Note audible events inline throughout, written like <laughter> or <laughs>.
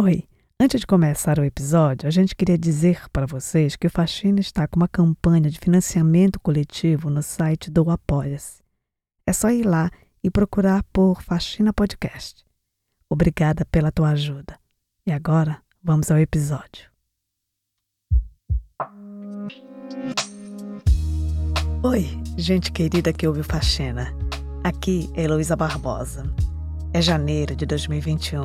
Oi, antes de começar o episódio, a gente queria dizer para vocês que o Faxina está com uma campanha de financiamento coletivo no site do Apoia-se. É só ir lá e procurar por Faxina Podcast. Obrigada pela tua ajuda. E agora, vamos ao episódio. Oi, gente querida que ouve Faxina. Aqui é Heloísa Barbosa. É janeiro de 2021,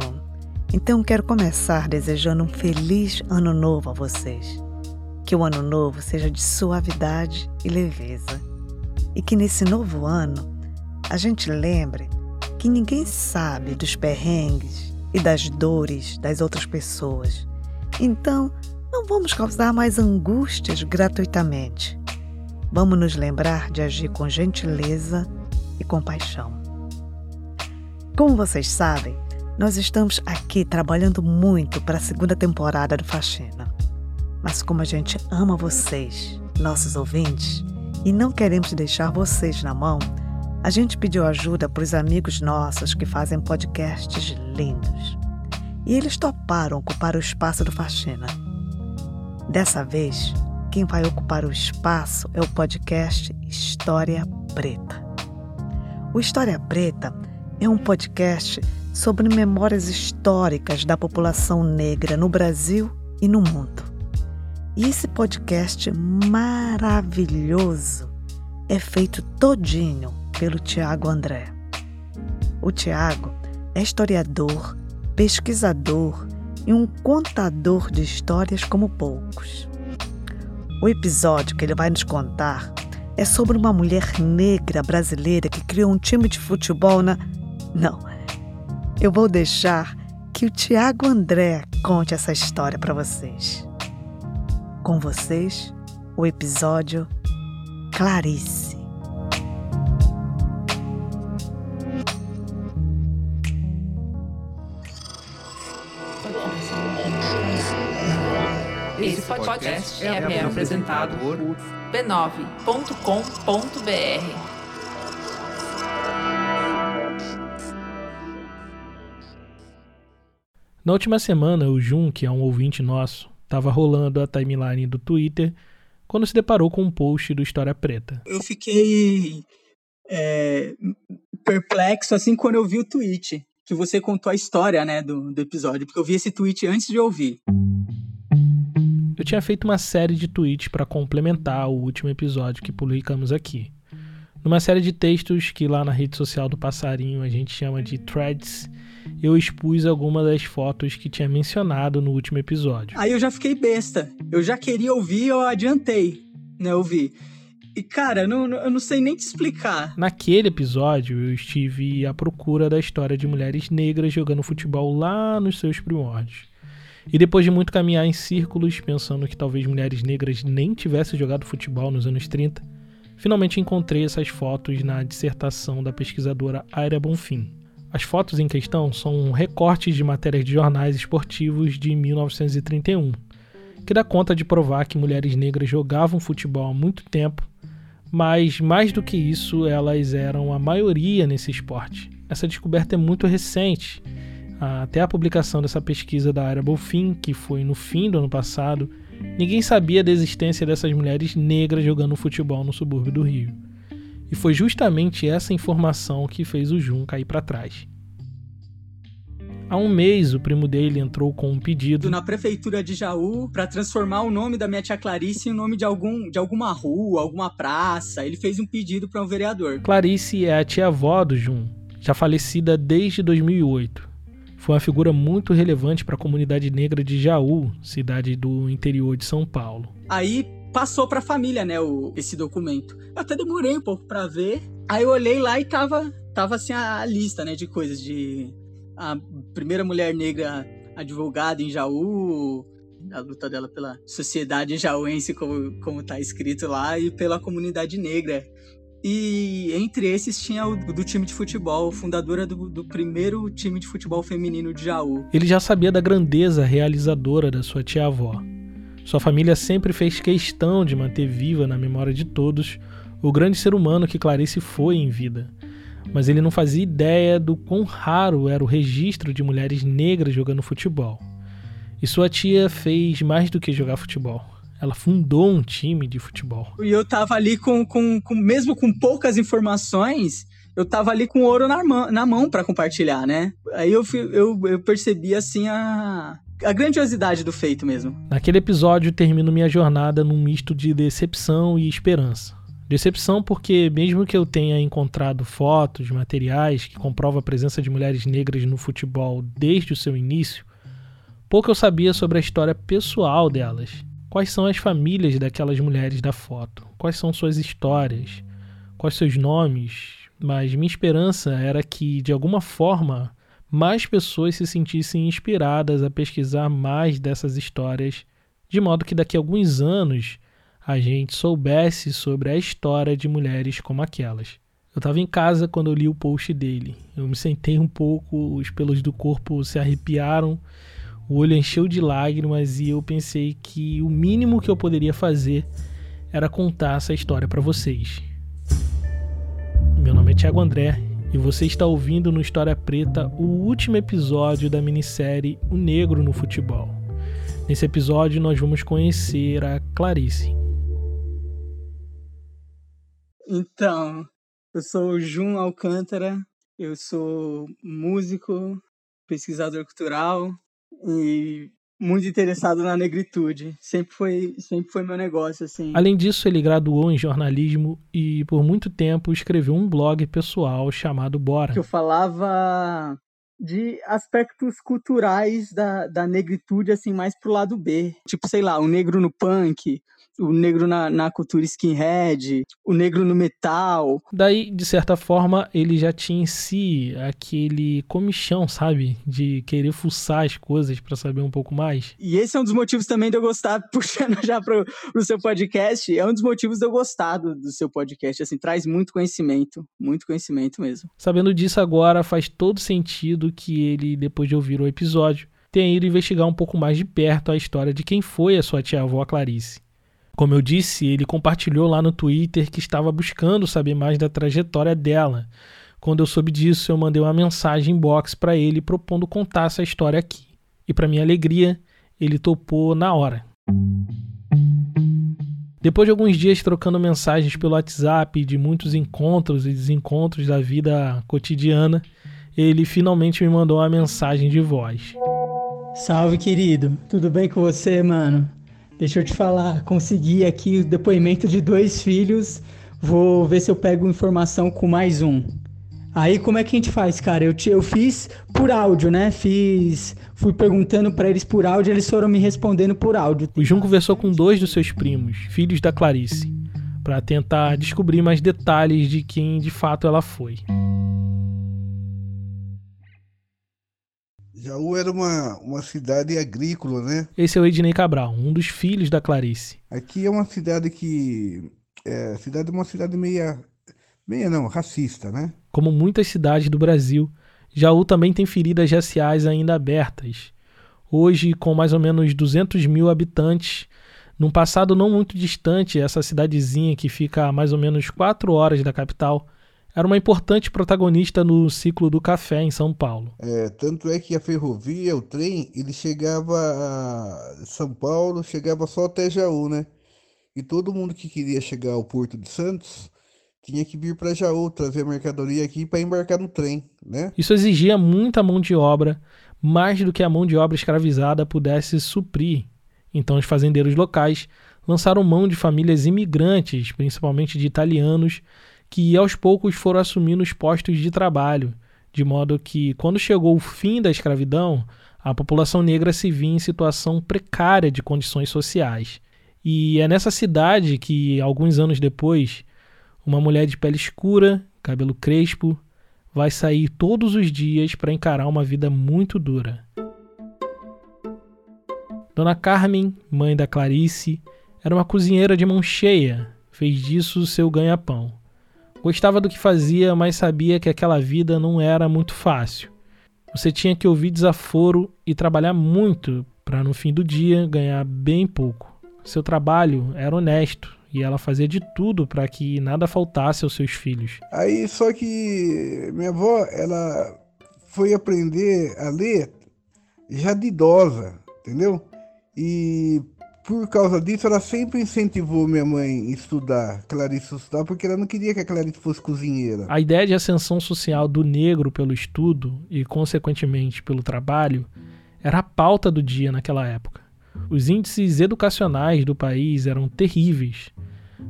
então quero começar desejando um feliz ano novo a vocês. Que o ano novo seja de suavidade e leveza. E que nesse novo ano a gente lembre que ninguém sabe dos perrengues e das dores das outras pessoas. Então, não vamos causar mais angústias gratuitamente. Vamos nos lembrar de agir com gentileza e compaixão. Como vocês sabem, nós estamos aqui trabalhando muito para a segunda temporada do Faxina. Mas como a gente ama vocês, nossos ouvintes, e não queremos deixar vocês na mão, a gente pediu ajuda para os amigos nossos que fazem podcasts lindos. E eles toparam ocupar o espaço do Faxina. Dessa vez, quem vai ocupar o espaço é o podcast História Preta. O História Preta é um podcast sobre memórias históricas da população negra no Brasil e no mundo. E esse podcast maravilhoso é feito todinho pelo Tiago André. O Tiago é historiador, pesquisador e um contador de histórias como poucos. O episódio que ele vai nos contar é sobre uma mulher negra brasileira que criou um time de futebol na. Não. Eu vou deixar que o Tiago André conte essa história para vocês. Com vocês, o episódio Clarice. Esse podcast é, apresentado por b9.com.br. Na última semana, o Jun, que é um ouvinte nosso, estava rolando a timeline do Twitter quando se deparou com um post do História Preta. Eu fiquei é, perplexo assim quando eu vi o tweet, que você contou a história né, do, do episódio, porque eu vi esse tweet antes de ouvir eu tinha feito uma série de tweets para complementar o último episódio que publicamos aqui. Numa série de textos que lá na rede social do Passarinho a gente chama de threads, eu expus algumas das fotos que tinha mencionado no último episódio. Aí eu já fiquei besta. Eu já queria ouvir, eu adiantei, né, ouvir. E cara, não, eu não sei nem te explicar. Naquele episódio, eu estive à procura da história de mulheres negras jogando futebol lá nos seus primórdios. E depois de muito caminhar em círculos, pensando que talvez mulheres negras nem tivessem jogado futebol nos anos 30, finalmente encontrei essas fotos na dissertação da pesquisadora Aira Bonfim. As fotos em questão são recortes de matérias de jornais esportivos de 1931, que dá conta de provar que mulheres negras jogavam futebol há muito tempo, mas mais do que isso, elas eram a maioria nesse esporte. Essa descoberta é muito recente até a publicação dessa pesquisa da área Bolfin, que foi no fim do ano passado, ninguém sabia da existência dessas mulheres negras jogando futebol no subúrbio do Rio. E foi justamente essa informação que fez o Jun cair para trás. Há um mês, o primo dele entrou com um pedido na prefeitura de Jaú para transformar o nome da minha tia Clarice em nome de, algum, de alguma rua, alguma praça. Ele fez um pedido para um vereador. Clarice é a tia-avó do Jun, já falecida desde 2008 foi uma figura muito relevante para a comunidade negra de Jaú, cidade do interior de São Paulo. Aí passou para a família, né, o, esse documento. Eu até demorei um pouco para ver. Aí eu olhei lá e tava, tava assim a, lista, né, de coisas de a primeira mulher negra advogada em Jaú, a luta dela pela sociedade jauense, como, como tá escrito lá, e pela comunidade negra. E entre esses tinha o do time de futebol, fundadora do, do, primeiro time de futebol feminino de Jaú. Ele já sabia da grandeza realizadora da sua tia-avó. Sua família sempre fez questão de manter viva na memória de todos o grande ser humano que Clarice foi em vida. mas ele não fazia ideia do quão raro era o registro de mulheres negras jogando futebol. E sua tia fez mais do que jogar futebol. Ela fundou um time de futebol. E eu tava ali com, com, com mesmo com poucas informações, eu tava ali com ouro na, mão, na mão para compartilhar, né? Aí eu, eu, eu percebi, assim, a, a grandiosidade do feito mesmo. Naquele episódio, termino minha jornada num misto de decepção e esperança. Decepção porque, mesmo que eu tenha encontrado fotos, materiais que comprovam a presença de mulheres negras no futebol desde o seu início, pouco eu sabia sobre a história pessoal delas. Quais são as famílias daquelas mulheres da foto? Quais são suas histórias? Quais seus nomes? Mas minha esperança era que, de alguma forma, mais pessoas se sentissem inspiradas a pesquisar mais dessas histórias, de modo que daqui a alguns anos a gente soubesse sobre a história de mulheres como aquelas. Eu estava em casa quando eu li o post dele. Eu me sentei um pouco, os pelos do corpo se arrepiaram, o olho encheu de lágrimas e eu pensei que o mínimo que eu poderia fazer era contar essa história para vocês. Meu nome é Thiago André e você está ouvindo no História Preta o último episódio da minissérie O Negro no Futebol. Nesse episódio nós vamos conhecer a Clarice. Então, eu sou Jun Alcântara, eu sou músico, pesquisador cultural e muito interessado na negritude. Sempre foi, sempre foi meu negócio, assim. Além disso, ele graduou em jornalismo e, por muito tempo, escreveu um blog pessoal chamado Bora. Que eu falava de aspectos culturais da, da negritude, assim, mais pro lado B. Tipo, sei lá, o negro no punk, o negro na, na cultura skinhead, o negro no metal. Daí, de certa forma, ele já tinha em si aquele comichão, sabe? De querer fuçar as coisas para saber um pouco mais. E esse é um dos motivos também de eu gostar, <laughs> puxando já pro, pro seu podcast, é um dos motivos de eu gostar do, do seu podcast, assim, traz muito conhecimento, muito conhecimento mesmo. Sabendo disso agora, faz todo sentido que ele, depois de ouvir o episódio, tenha ido investigar um pouco mais de perto a história de quem foi a sua tia-avó Clarice. Como eu disse, ele compartilhou lá no Twitter que estava buscando saber mais da trajetória dela. Quando eu soube disso, eu mandei uma mensagem inbox para ele propondo contar essa história aqui. E para minha alegria, ele topou na hora. Depois de alguns dias trocando mensagens pelo WhatsApp, de muitos encontros e desencontros da vida cotidiana, ele finalmente me mandou uma mensagem de voz. Salve, querido. Tudo bem com você, mano? Deixa eu te falar, consegui aqui o depoimento de dois filhos. Vou ver se eu pego informação com mais um. Aí como é que a gente faz, cara? Eu, te, eu fiz por áudio, né? Fiz. Fui perguntando para eles por áudio, eles foram me respondendo por áudio. O Jun conversou com dois dos seus primos, filhos da Clarice, para tentar descobrir mais detalhes de quem de fato ela foi. Jaú era uma, uma cidade agrícola, né? Esse é o Ednei Cabral, um dos filhos da Clarice. Aqui é uma cidade que. É, cidade é uma cidade meia. meia não, racista, né? Como muitas cidades do Brasil, Jaú também tem feridas raciais ainda abertas. Hoje, com mais ou menos 200 mil habitantes, num passado não muito distante, essa cidadezinha que fica a mais ou menos 4 horas da capital era uma importante protagonista no ciclo do café em São Paulo. É, tanto é que a ferrovia, o trem, ele chegava a São Paulo, chegava só até Jaú, né? E todo mundo que queria chegar ao Porto de Santos tinha que vir para Jaú, trazer a mercadoria aqui para embarcar no trem, né? Isso exigia muita mão de obra, mais do que a mão de obra escravizada pudesse suprir. Então os fazendeiros locais lançaram mão de famílias imigrantes, principalmente de italianos, que aos poucos foram assumindo os postos de trabalho, de modo que, quando chegou o fim da escravidão, a população negra se via em situação precária de condições sociais. E é nessa cidade que, alguns anos depois, uma mulher de pele escura, cabelo crespo, vai sair todos os dias para encarar uma vida muito dura. Dona Carmen, mãe da Clarice, era uma cozinheira de mão cheia, fez disso seu ganha-pão. Gostava do que fazia, mas sabia que aquela vida não era muito fácil. Você tinha que ouvir desaforo e trabalhar muito para no fim do dia ganhar bem pouco. Seu trabalho era honesto e ela fazia de tudo para que nada faltasse aos seus filhos. Aí só que minha avó, ela foi aprender a ler já de idosa, entendeu? E por causa disso, ela sempre incentivou minha mãe a estudar, Clarice estudar, porque ela não queria que a Clarice fosse cozinheira. A ideia de ascensão social do negro pelo estudo e, consequentemente, pelo trabalho era a pauta do dia naquela época. Os índices educacionais do país eram terríveis.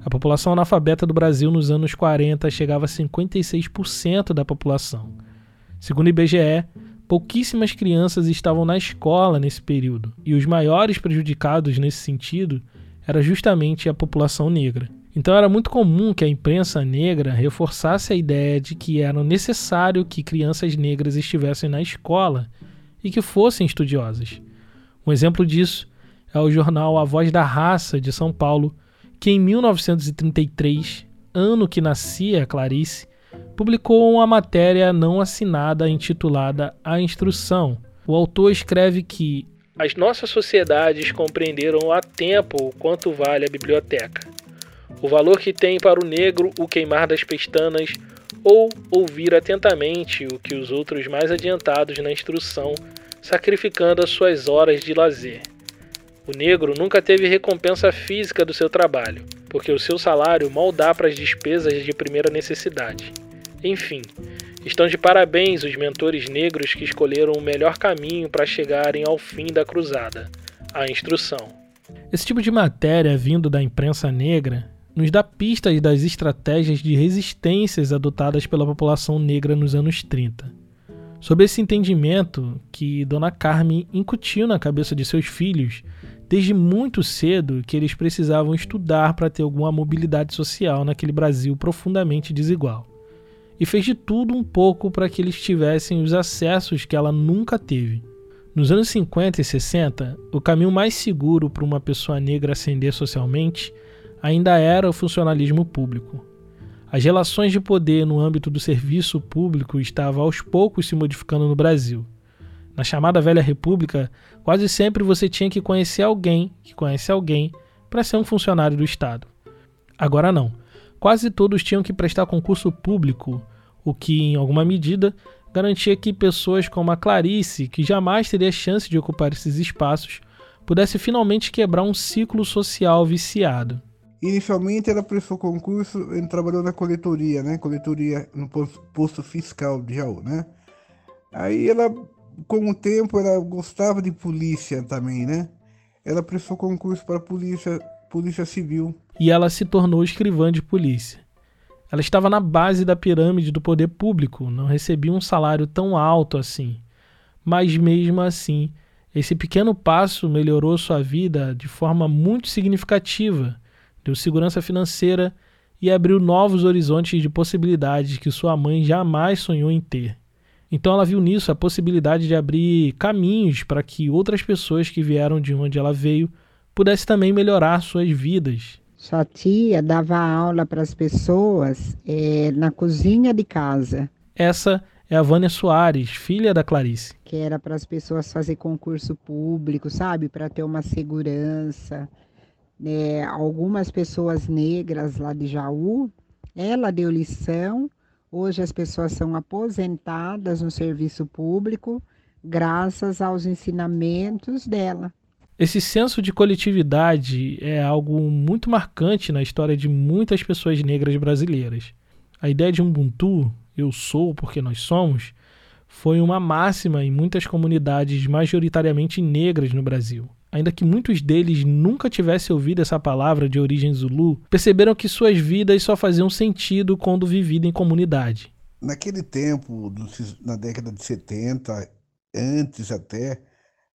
A população analfabeta do Brasil nos anos 40 chegava a 56% da população. Segundo o IBGE, pouquíssimas crianças estavam na escola nesse período, e os maiores prejudicados nesse sentido era justamente a população negra. Então era muito comum que a imprensa negra reforçasse a ideia de que era necessário que crianças negras estivessem na escola e que fossem estudiosas. Um exemplo disso é o jornal A Voz da Raça de São Paulo, que em 1933, ano que nascia Clarice, publicou uma matéria não assinada intitulada A Instrução. O autor escreve que as nossas sociedades compreenderam há tempo o quanto vale a biblioteca, o valor que tem para o negro o queimar das pestanas ou ouvir atentamente o que os outros mais adiantados na instrução, sacrificando as suas horas de lazer. O negro nunca teve recompensa física do seu trabalho, porque o seu salário mal dá para as despesas de primeira necessidade. Enfim, estão de parabéns os mentores negros que escolheram o melhor caminho para chegarem ao fim da cruzada a instrução. Esse tipo de matéria vindo da imprensa negra nos dá pistas das estratégias de resistências adotadas pela população negra nos anos 30. Sob esse entendimento que Dona Carmen incutiu na cabeça de seus filhos desde muito cedo que eles precisavam estudar para ter alguma mobilidade social naquele Brasil profundamente desigual. E fez de tudo um pouco para que eles tivessem os acessos que ela nunca teve. Nos anos 50 e 60, o caminho mais seguro para uma pessoa negra ascender socialmente ainda era o funcionalismo público. As relações de poder no âmbito do serviço público estavam aos poucos se modificando no Brasil. Na chamada Velha República, quase sempre você tinha que conhecer alguém que conhece alguém para ser um funcionário do Estado. Agora não. Quase todos tinham que prestar concurso público, o que, em alguma medida, garantia que pessoas como a Clarice, que jamais teria chance de ocupar esses espaços, pudesse finalmente quebrar um ciclo social viciado. Inicialmente ela prestou concurso e trabalhou na coletoria, né? Coletoria no posto fiscal de Jaú, né? Aí ela com o tempo ela gostava de polícia também, né? Ela prestou concurso para polícia, polícia civil. E ela se tornou escrivã de polícia. Ela estava na base da pirâmide do poder público, não recebia um salário tão alto assim. Mas mesmo assim, esse pequeno passo melhorou sua vida de forma muito significativa, deu segurança financeira e abriu novos horizontes de possibilidades que sua mãe jamais sonhou em ter. Então ela viu nisso a possibilidade de abrir caminhos para que outras pessoas que vieram de onde ela veio pudessem também melhorar suas vidas. Sua tia dava aula para as pessoas é, na cozinha de casa. Essa é a Vânia Soares, filha da Clarice. Que era para as pessoas fazer concurso público, sabe? Para ter uma segurança. É, algumas pessoas negras lá de Jaú, ela deu lição Hoje as pessoas são aposentadas no serviço público graças aos ensinamentos dela. Esse senso de coletividade é algo muito marcante na história de muitas pessoas negras brasileiras. A ideia de Ubuntu, eu sou porque nós somos, foi uma máxima em muitas comunidades majoritariamente negras no Brasil ainda que muitos deles nunca tivessem ouvido essa palavra de origem zulu, perceberam que suas vidas só faziam sentido quando vividas em comunidade. Naquele tempo, na década de 70, antes até,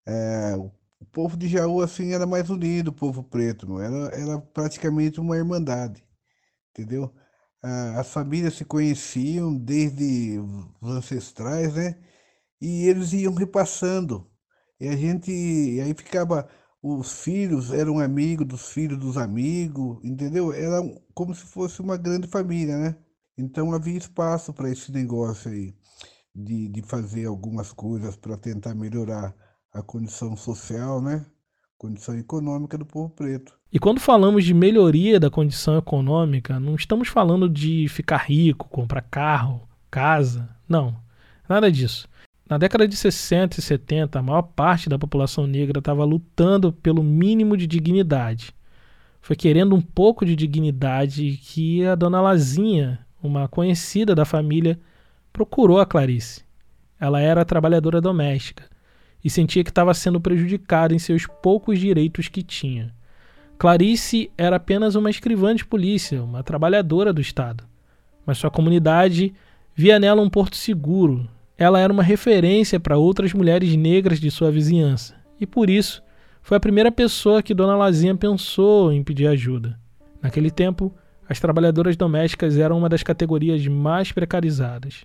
é, o povo de Jaú assim, era mais unido, o povo preto, não era, era praticamente uma irmandade, entendeu? as famílias se conheciam desde os ancestrais, né? E eles iam repassando e a gente, e aí ficava, os filhos eram amigos dos filhos dos amigos, entendeu? Era como se fosse uma grande família, né? Então havia espaço para esse negócio aí, de, de fazer algumas coisas para tentar melhorar a condição social, né? condição econômica do povo preto. E quando falamos de melhoria da condição econômica, não estamos falando de ficar rico, comprar carro, casa. Não, nada disso. Na década de 60 e 70, a maior parte da população negra estava lutando pelo mínimo de dignidade. Foi querendo um pouco de dignidade que a dona Lazinha, uma conhecida da família, procurou a Clarice. Ela era trabalhadora doméstica e sentia que estava sendo prejudicada em seus poucos direitos que tinha. Clarice era apenas uma escrivã de polícia, uma trabalhadora do Estado, mas sua comunidade via nela um porto seguro. Ela era uma referência para outras mulheres negras de sua vizinhança e por isso foi a primeira pessoa que Dona Lazinha pensou em pedir ajuda. Naquele tempo, as trabalhadoras domésticas eram uma das categorias mais precarizadas.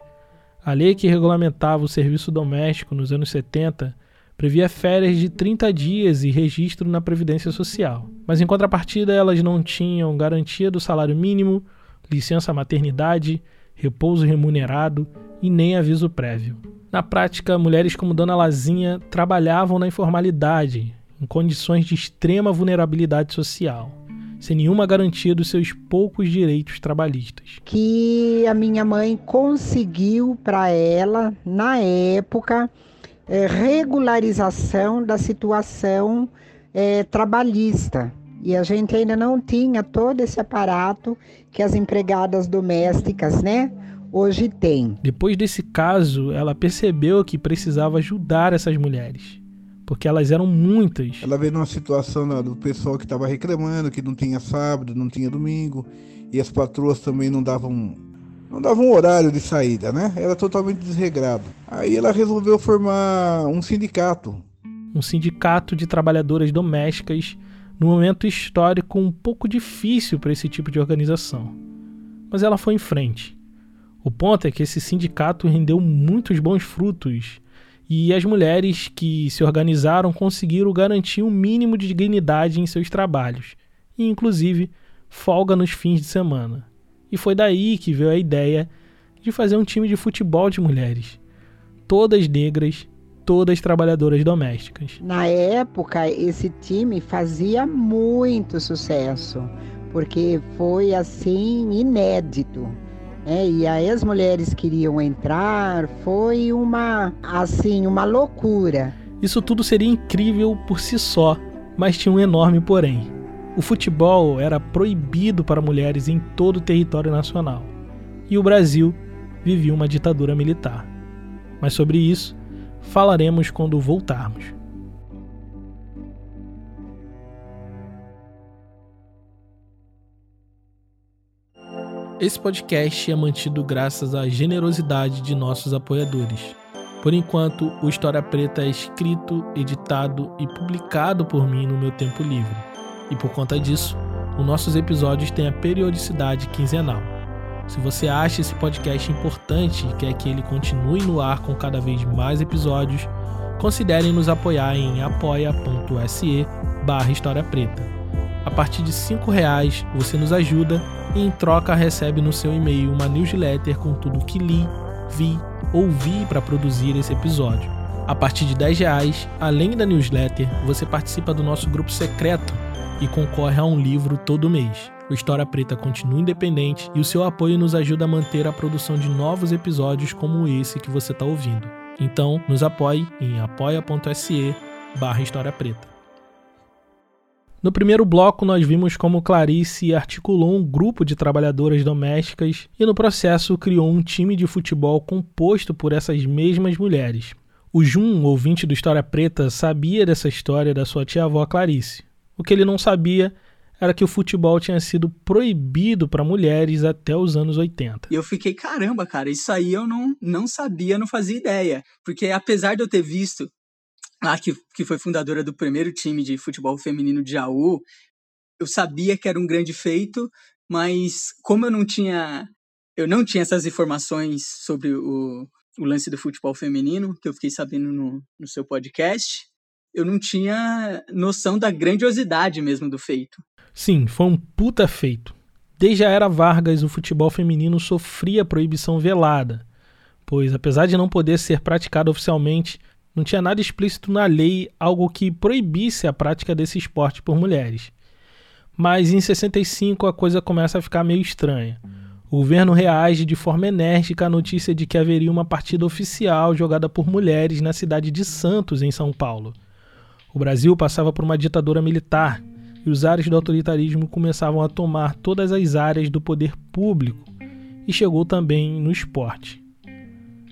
A lei que regulamentava o serviço doméstico nos anos 70 previa férias de 30 dias e registro na Previdência Social. Mas em contrapartida, elas não tinham garantia do salário mínimo, licença maternidade, repouso remunerado e nem aviso prévio. Na prática, mulheres como Dona Lazinha trabalhavam na informalidade, em condições de extrema vulnerabilidade social, sem nenhuma garantia dos seus poucos direitos trabalhistas. Que a minha mãe conseguiu para ela, na época, é, regularização da situação é, trabalhista. E a gente ainda não tinha todo esse aparato que as empregadas domésticas, né? Hoje tem. Depois desse caso, ela percebeu que precisava ajudar essas mulheres porque elas eram muitas. Ela veio numa situação né, do pessoal que estava reclamando que não tinha sábado, não tinha domingo, e as patroas também não davam não davam horário de saída, né? Era totalmente desregrado. Aí ela resolveu formar um sindicato. Um sindicato de trabalhadoras domésticas num momento histórico um pouco difícil para esse tipo de organização. Mas ela foi em frente. O ponto é que esse sindicato rendeu muitos bons frutos e as mulheres que se organizaram conseguiram garantir um mínimo de dignidade em seus trabalhos, e inclusive folga nos fins de semana. E foi daí que veio a ideia de fazer um time de futebol de mulheres, todas negras, todas trabalhadoras domésticas. Na época, esse time fazia muito sucesso, porque foi assim inédito. É, e aí as mulheres queriam entrar, foi uma assim, uma loucura. Isso tudo seria incrível por si só, mas tinha um enorme porém. O futebol era proibido para mulheres em todo o território nacional. E o Brasil vivia uma ditadura militar. Mas sobre isso falaremos quando voltarmos. Esse podcast é mantido graças à generosidade de nossos apoiadores. Por enquanto, o História Preta é escrito, editado e publicado por mim no meu tempo livre. E por conta disso, os nossos episódios têm a periodicidade quinzenal. Se você acha esse podcast importante e quer que ele continue no ar com cada vez mais episódios, considere nos apoiar em apoia.se barra História Preta. A partir de R$ reais você nos ajuda e em troca recebe no seu e-mail uma newsletter com tudo que li, vi, ouvi para produzir esse episódio. A partir de 10 reais, além da newsletter, você participa do nosso grupo secreto e concorre a um livro todo mês. O História Preta continua independente e o seu apoio nos ajuda a manter a produção de novos episódios como esse que você está ouvindo. Então, nos apoie em apoia.se barra História Preta. No primeiro bloco, nós vimos como Clarice articulou um grupo de trabalhadoras domésticas e, no processo, criou um time de futebol composto por essas mesmas mulheres. O Jun, ouvinte do História Preta, sabia dessa história da sua tia-avó Clarice. O que ele não sabia era que o futebol tinha sido proibido para mulheres até os anos 80. E eu fiquei, caramba, cara, isso aí eu não, não sabia, não fazia ideia. Porque apesar de eu ter visto lá que, que foi fundadora do primeiro time de futebol feminino de Jaú, eu sabia que era um grande feito, mas como eu não tinha eu não tinha essas informações sobre o, o lance do futebol feminino, que eu fiquei sabendo no, no seu podcast, eu não tinha noção da grandiosidade mesmo do feito. Sim, foi um puta feito. Desde a era Vargas, o futebol feminino sofria proibição velada, pois apesar de não poder ser praticado oficialmente, Não tinha nada explícito na lei, algo que proibisse a prática desse esporte por mulheres. Mas em 65 a coisa começa a ficar meio estranha. O governo reage de forma enérgica à notícia de que haveria uma partida oficial jogada por mulheres na cidade de Santos, em São Paulo. O Brasil passava por uma ditadura militar e os ares do autoritarismo começavam a tomar todas as áreas do poder público e chegou também no esporte.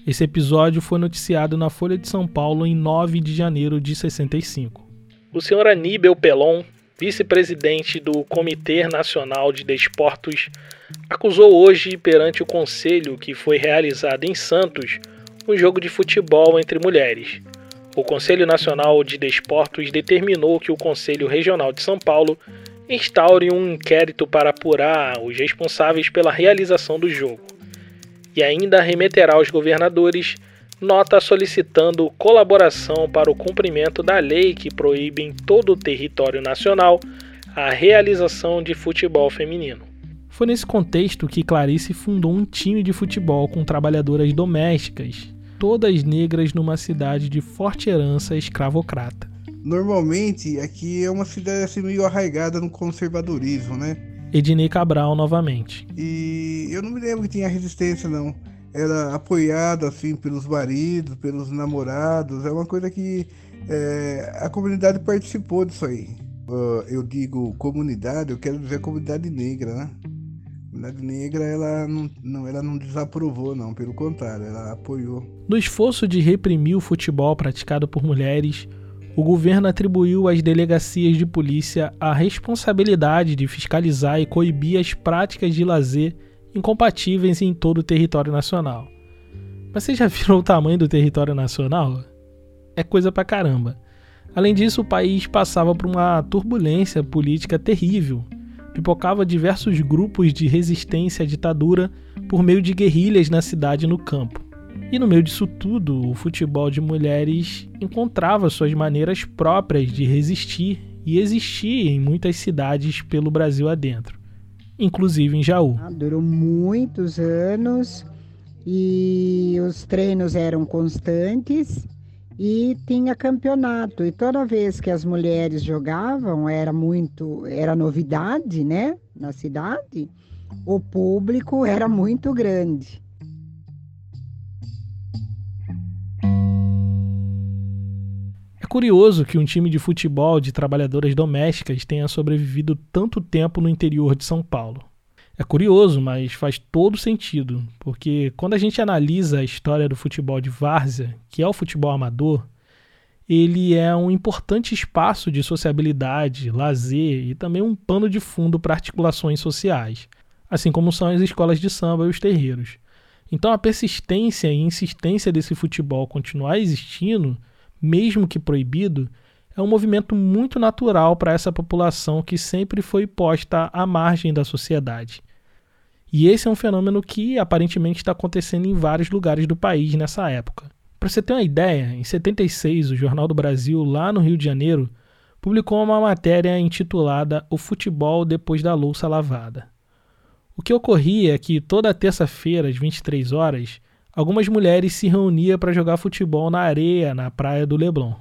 Esse episódio foi noticiado na Folha de São Paulo em 9 de janeiro de 65. O senhor Aníbal Pelon, vice-presidente do Comitê Nacional de Desportos, acusou hoje perante o conselho que foi realizado em Santos um jogo de futebol entre mulheres. O Conselho Nacional de Desportos determinou que o Conselho Regional de São Paulo instaure um inquérito para apurar os responsáveis pela realização do jogo. E ainda remeterá aos governadores nota solicitando colaboração para o cumprimento da lei que proíbe em todo o território nacional a realização de futebol feminino. Foi nesse contexto que Clarice fundou um time de futebol com trabalhadoras domésticas, todas negras numa cidade de forte herança escravocrata. Normalmente aqui é uma cidade assim meio arraigada no conservadorismo, né? Ednei Cabral novamente. E eu não me lembro que tinha resistência não era apoiado assim pelos maridos, pelos namorados. É uma coisa que é, a comunidade participou disso aí. Uh, eu digo comunidade, eu quero dizer comunidade negra, né? A comunidade negra ela não, não, ela não desaprovou, não, pelo contrário, ela apoiou. No esforço de reprimir o futebol praticado por mulheres, o governo atribuiu às delegacias de polícia a responsabilidade de fiscalizar e coibir as práticas de lazer incompatíveis em todo o território nacional. Mas você já viram o tamanho do território nacional? É coisa pra caramba. Além disso, o país passava por uma turbulência política terrível. Pipocava diversos grupos de resistência à ditadura por meio de guerrilhas na cidade e no campo. E no meio disso tudo, o futebol de mulheres encontrava suas maneiras próprias de resistir e existir em muitas cidades pelo Brasil adentro inclusive em Jaú. Ah, durou muitos anos e os treinos eram constantes e tinha campeonato. E toda vez que as mulheres jogavam, era muito, era novidade, né, na cidade. O público era muito grande. Curioso que um time de futebol de trabalhadoras domésticas tenha sobrevivido tanto tempo no interior de São Paulo. É curioso, mas faz todo sentido, porque quando a gente analisa a história do futebol de várzea, que é o futebol amador, ele é um importante espaço de sociabilidade, lazer e também um pano de fundo para articulações sociais, assim como são as escolas de samba e os terreiros. Então a persistência e insistência desse futebol continuar existindo mesmo que proibido, é um movimento muito natural para essa população que sempre foi posta à margem da sociedade. E esse é um fenômeno que aparentemente está acontecendo em vários lugares do país nessa época. Para você ter uma ideia, em 76, o Jornal do Brasil, lá no Rio de Janeiro, publicou uma matéria intitulada O Futebol Depois da Louça Lavada. O que ocorria é que toda terça-feira, às 23 horas, algumas mulheres se reuniam para jogar futebol na areia na praia do Leblon.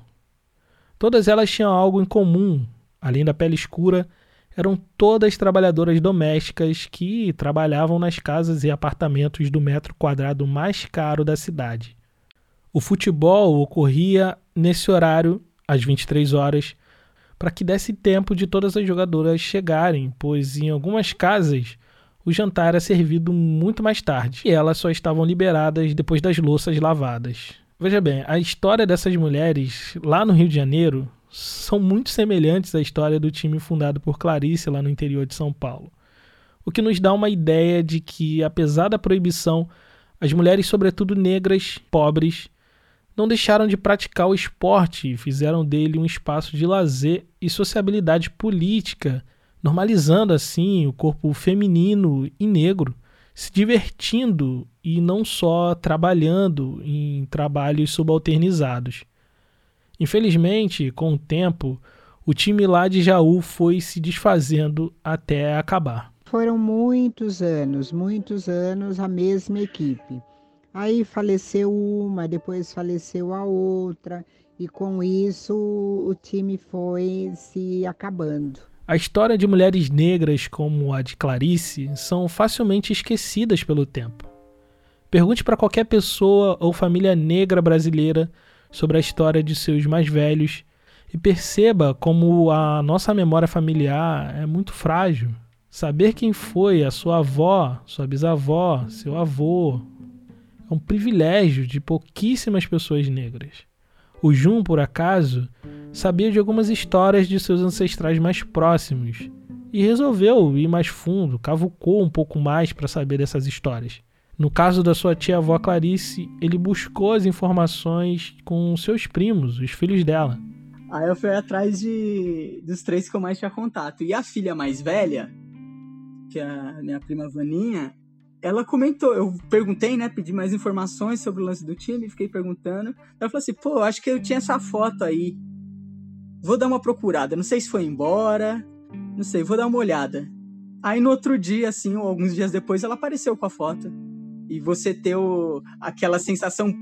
Todas elas tinham algo em comum, além da pele escura, eram todas trabalhadoras domésticas que trabalhavam nas casas e apartamentos do metro quadrado mais caro da cidade. O futebol ocorria nesse horário, às 23 horas, para que desse tempo de todas as jogadoras chegarem, pois em algumas casas o jantar era servido muito mais tarde e elas só estavam liberadas depois das louças lavadas. Veja bem, a história dessas mulheres lá no Rio de Janeiro são muito semelhantes à história do time fundado por Clarice lá no interior de São Paulo. O que nos dá uma ideia de que, apesar da proibição, as mulheres, sobretudo negras, pobres, não deixaram de praticar o esporte e fizeram dele um espaço de lazer e sociabilidade política normalizando assim o corpo feminino e negro, se divertindo e não só trabalhando em trabalhos subalternizados. Infelizmente, com o tempo, o time lá de Jaú foi se desfazendo até acabar. Foram muitos anos, muitos anos a mesma equipe. Aí faleceu uma, depois faleceu a outra, e com isso o time foi se acabando. A história de mulheres negras como a de Clarice são facilmente esquecidas pelo tempo. Pergunte para qualquer pessoa ou família negra brasileira sobre a história de seus mais velhos e perceba como a nossa memória familiar é muito frágil. Saber quem foi a sua avó, sua bisavó, seu avô é um privilégio de pouquíssimas pessoas negras. O Jun, por acaso, sabia de algumas histórias de seus ancestrais mais próximos e resolveu ir mais fundo, cavucou um pouco mais para saber dessas histórias. No caso da sua tia-avó Clarice, ele buscou as informações com seus primos, os filhos dela. Aí eu fui atrás de, dos três que eu mais tinha contato. E a filha mais velha, que é a minha prima Vaninha, ela comentou, eu perguntei, né, pedi mais informações sobre o lance do time, fiquei perguntando. Ela falou assim, pô, acho que eu tinha essa foto aí. Vou dar uma procurada, não sei se foi embora, não sei, vou dar uma olhada. Aí no outro dia, assim, ou alguns dias depois, ela apareceu com a foto. E você ter o, aquela sensação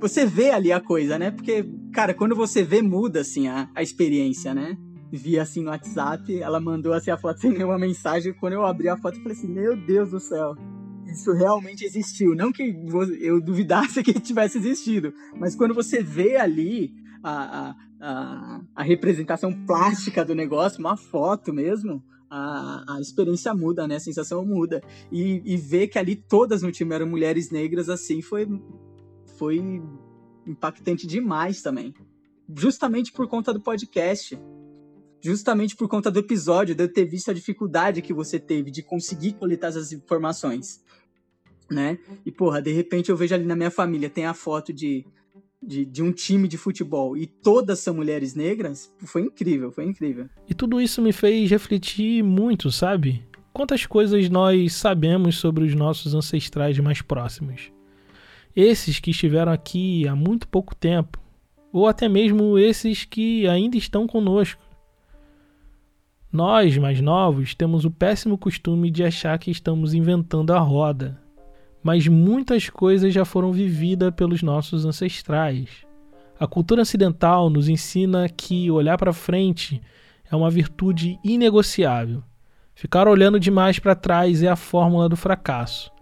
você vê ali a coisa, né? Porque, cara, quando você vê, muda, assim, a, a experiência, né? Vi, assim, no WhatsApp, ela mandou, assim, a foto sem nenhuma mensagem. Quando eu abri a foto, eu falei assim, meu Deus do céu. Isso realmente existiu. Não que eu duvidasse <laughs> que tivesse existido, mas quando você vê ali a, a, a, representação plástica do negócio, uma foto mesmo, a, a experiência muda, né? A sensação muda. E, e ver que ali todas no time eram mulheres negras, assim, foi foi impactante demais também. Justamente por conta do podcast. Justamente por conta do episódio, de eu ter visto a dificuldade que você teve de conseguir coletar essas informações. Né? E, porra, de repente eu vejo ali na minha família, tem a foto de, de, de, um time de futebol e todas são mulheres negras, foi incrível, foi incrível. E tudo isso me fez refletir muito, sabe? Quantas coisas nós sabemos sobre os nossos ancestrais mais próximos? esses que estiveram aqui há muito pouco tempo, ou até mesmo esses que ainda estão conosco. Nós, mais novos, temos o péssimo costume de achar que estamos inventando a roda, mas muitas coisas já foram vividas pelos nossos ancestrais. A cultura ocidental nos ensina que olhar para frente é uma virtude inegociável. Ficar olhando demais para trás é a fórmula do fracasso.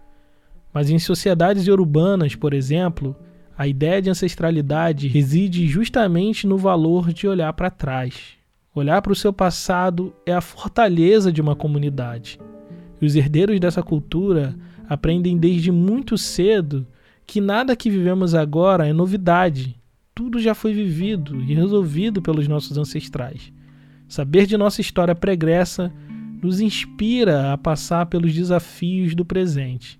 Mas em sociedades urbanas, por exemplo, a ideia de ancestralidade reside justamente no valor de olhar para trás. Olhar para o seu passado é a fortaleza de uma comunidade. E os herdeiros dessa cultura aprendem desde muito cedo que nada que vivemos agora é novidade. Tudo já foi vivido e resolvido pelos nossos ancestrais. Saber de nossa história pregressa nos inspira a passar pelos desafios do presente.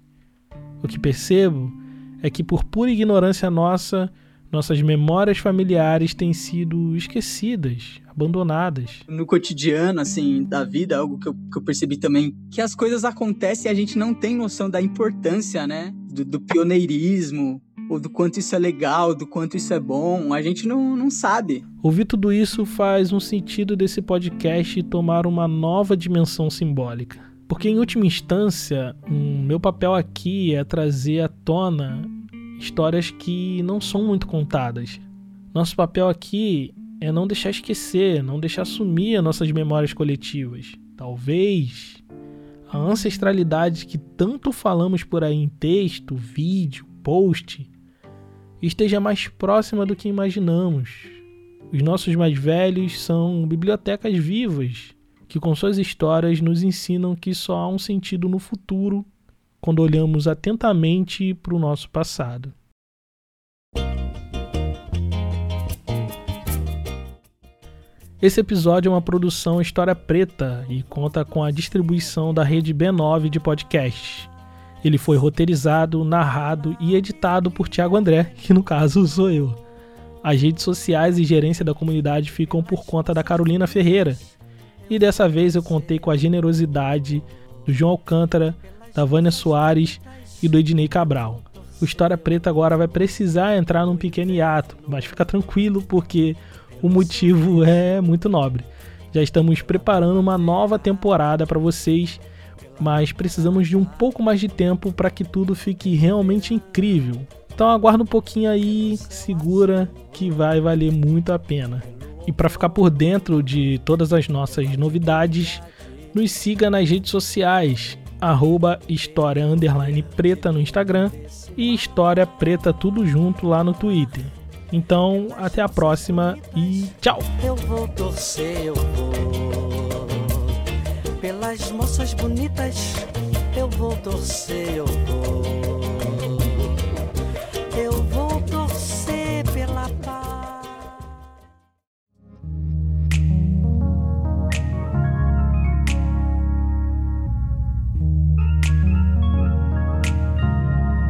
O que percebo é que, por pura ignorância nossa, nossas memórias familiares têm sido esquecidas, abandonadas. No cotidiano, assim, da vida, algo que eu, que eu percebi também, que as coisas acontecem e a gente não tem noção da importância, né? Do, do pioneirismo, ou do quanto isso é legal, do quanto isso é bom, a gente não, não sabe. Ouvir tudo isso faz um sentido desse podcast tomar uma nova dimensão simbólica. Porque, em última instância, um, meu papel aqui é trazer à tona histórias que não são muito contadas. Nosso papel aqui é não deixar esquecer, não deixar sumir as nossas memórias coletivas. Talvez a ancestralidade que tanto falamos por aí em texto, vídeo, post, esteja mais próxima do que imaginamos. Os nossos mais velhos são bibliotecas vivas que com suas histórias nos ensinam que só há um sentido no futuro quando olhamos atentamente para o nosso passado. Esse episódio é uma produção História Preta e conta com a distribuição da rede B9 de podcasts. Ele foi roteirizado, narrado e editado por Tiago André, que no caso sou eu. As redes sociais e gerência da comunidade ficam por conta da Carolina Ferreira, e dessa vez eu contei com a generosidade do João Alcântara, da Vânia Soares e do Ednei Cabral. O História Preta agora vai precisar entrar num pequeno hiato, mas fica tranquilo porque o motivo é muito nobre. Já estamos preparando uma nova temporada para vocês mas precisamos de um pouco mais de tempo para que tudo fique realmente incrível. Então aguarda um pouquinho aí, segura que vai valer muito a pena. E para ficar por dentro de todas as nossas novidades, nos siga nas redes sociais, arroba História Preta no Instagram e História Preta tudo junto lá no Twitter. Então, até a próxima e tchau! Eu vou torcer, eu vou pelas moças bonitas, eu vou torcer, eu vou. Eu vou torcer pela paz.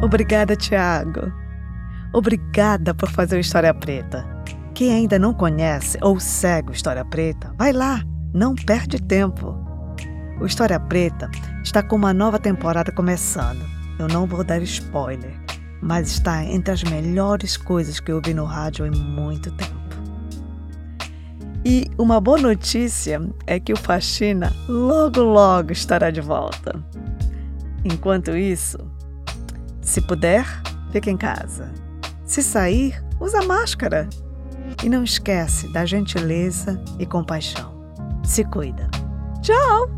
Obrigada, Tiago. Obrigada por fazer o História Preta. Quem ainda não conhece ou segue o História Preta, vai lá, não perde tempo. O História Preta está com uma nova temporada começando. Eu não vou dar spoiler, mas está entre as melhores coisas que eu ouvi no rádio em muito tempo. E uma boa notícia é que o Faxina logo logo estará de volta. Enquanto isso, se puder, fique em casa. Se sair, usa máscara. E não esquece da gentileza e compaixão. Se cuida. Tchau!